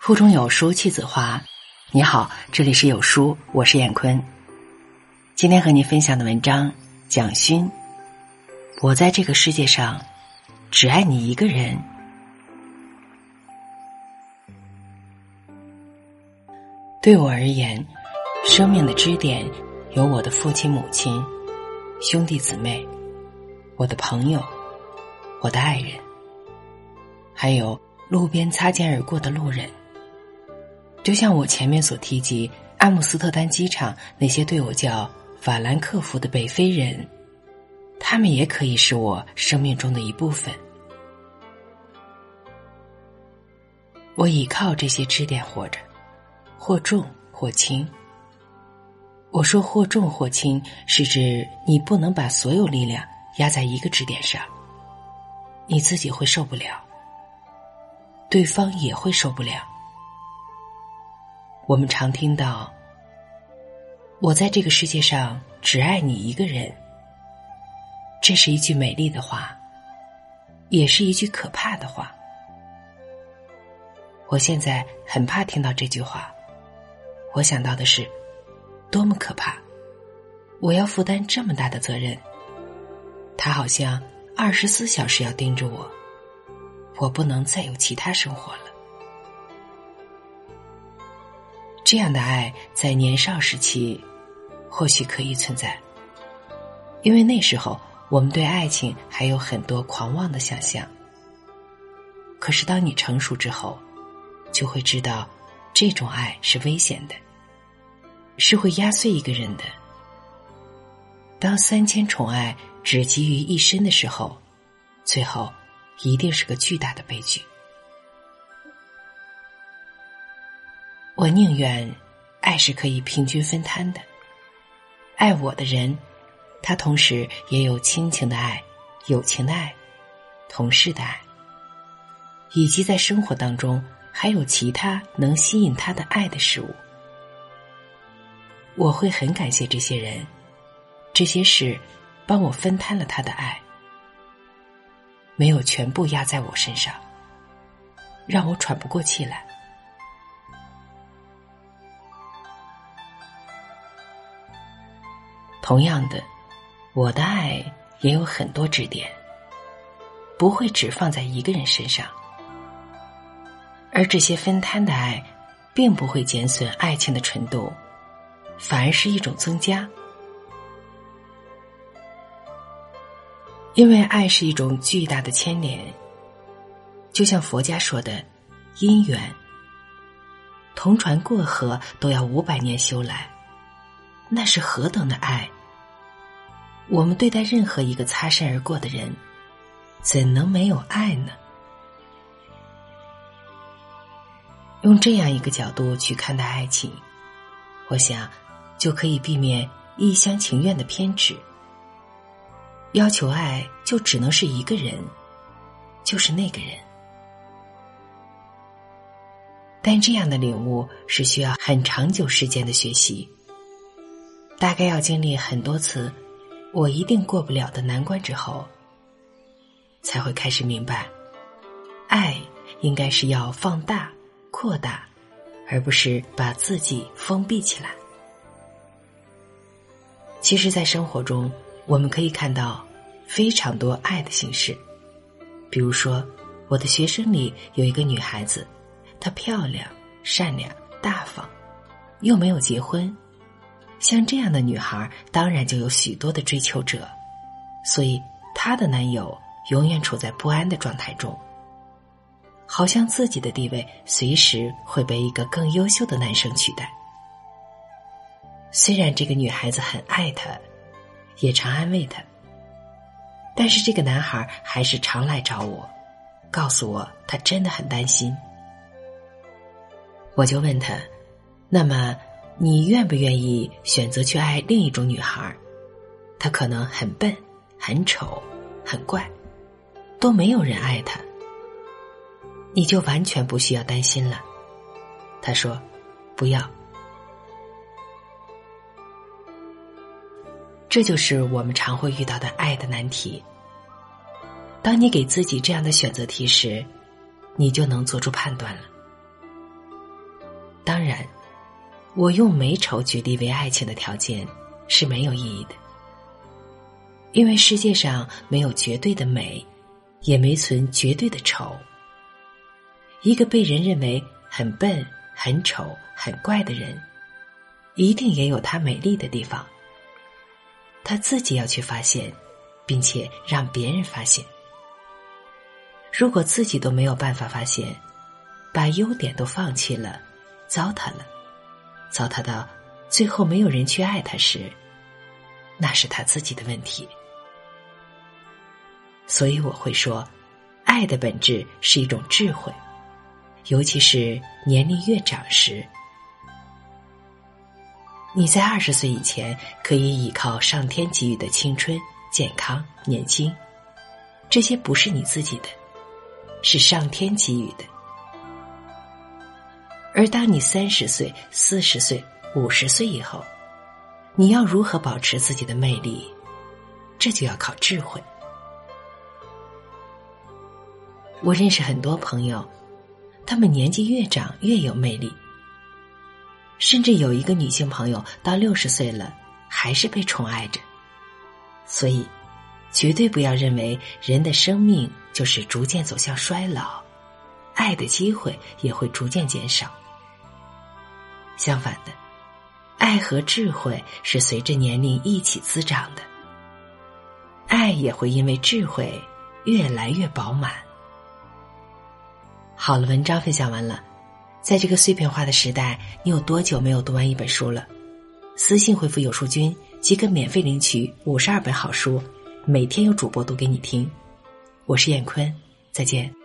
腹中有书气自华。你好，这里是有书，我是闫坤。今天和你分享的文章，蒋勋。我在这个世界上，只爱你一个人。对我而言，生命的支点有我的父亲、母亲、兄弟姊妹，我的朋友，我的爱人，还有路边擦肩而过的路人。就像我前面所提及，阿姆斯特丹机场那些对我叫法兰克福的北非人，他们也可以是我生命中的一部分。我倚靠这些支点活着，或重或轻。我说或重或轻，是指你不能把所有力量压在一个支点上，你自己会受不了，对方也会受不了。我们常听到“我在这个世界上只爱你一个人”，这是一句美丽的话，也是一句可怕的话。我现在很怕听到这句话，我想到的是，多么可怕！我要负担这么大的责任，他好像二十四小时要盯着我，我不能再有其他生活了。这样的爱在年少时期或许可以存在，因为那时候我们对爱情还有很多狂妄的想象。可是当你成熟之后，就会知道这种爱是危险的，是会压碎一个人的。当三千宠爱只集于一身的时候，最后一定是个巨大的悲剧。我宁愿，爱是可以平均分摊的。爱我的人，他同时也有亲情的爱、友情的爱、同事的爱，以及在生活当中还有其他能吸引他的爱的事物。我会很感谢这些人，这些事帮我分摊了他的爱，没有全部压在我身上，让我喘不过气来。同样的，我的爱也有很多支点，不会只放在一个人身上。而这些分摊的爱，并不会减损爱情的纯度，反而是一种增加。因为爱是一种巨大的牵连，就像佛家说的“因缘”，同船过河都要五百年修来，那是何等的爱！我们对待任何一个擦身而过的人，怎能没有爱呢？用这样一个角度去看待爱情，我想就可以避免一厢情愿的偏执。要求爱就只能是一个人，就是那个人。但这样的领悟是需要很长久时间的学习，大概要经历很多次。我一定过不了的难关之后，才会开始明白，爱应该是要放大、扩大，而不是把自己封闭起来。其实，在生活中，我们可以看到非常多爱的形式。比如说，我的学生里有一个女孩子，她漂亮、善良、大方，又没有结婚。像这样的女孩，当然就有许多的追求者，所以她的男友永远处在不安的状态中，好像自己的地位随时会被一个更优秀的男生取代。虽然这个女孩子很爱他，也常安慰他，但是这个男孩还是常来找我，告诉我他真的很担心。我就问他，那么？你愿不愿意选择去爱另一种女孩？她可能很笨、很丑、很怪，都没有人爱她，你就完全不需要担心了。他说：“不要。”这就是我们常会遇到的爱的难题。当你给自己这样的选择题时，你就能做出判断了。当然，我用美丑举例为爱情的条件是没有意义的，因为世界上没有绝对的美，也没存绝对的丑。一个被人认为很笨、很丑、很怪的人，一定也有他美丽的地方。他自己要去发现，并且让别人发现。如果自己都没有办法发现，把优点都放弃了，糟蹋了，糟蹋到最后没有人去爱他时，那是他自己的问题。所以我会说，爱的本质是一种智慧。尤其是年龄越长时，你在二十岁以前可以依靠上天给予的青春、健康、年轻，这些不是你自己的，是上天给予的。而当你三十岁、四十岁、五十岁以后，你要如何保持自己的魅力，这就要靠智慧。我认识很多朋友。他们年纪越长越有魅力，甚至有一个女性朋友到六十岁了还是被宠爱着。所以，绝对不要认为人的生命就是逐渐走向衰老，爱的机会也会逐渐减少。相反的，爱和智慧是随着年龄一起滋长的，爱也会因为智慧越来越饱满。好了，文章分享完了。在这个碎片化的时代，你有多久没有读完一本书了？私信回复“有书君”即可免费领取五十二本好书，每天有主播读给你听。我是燕坤，再见。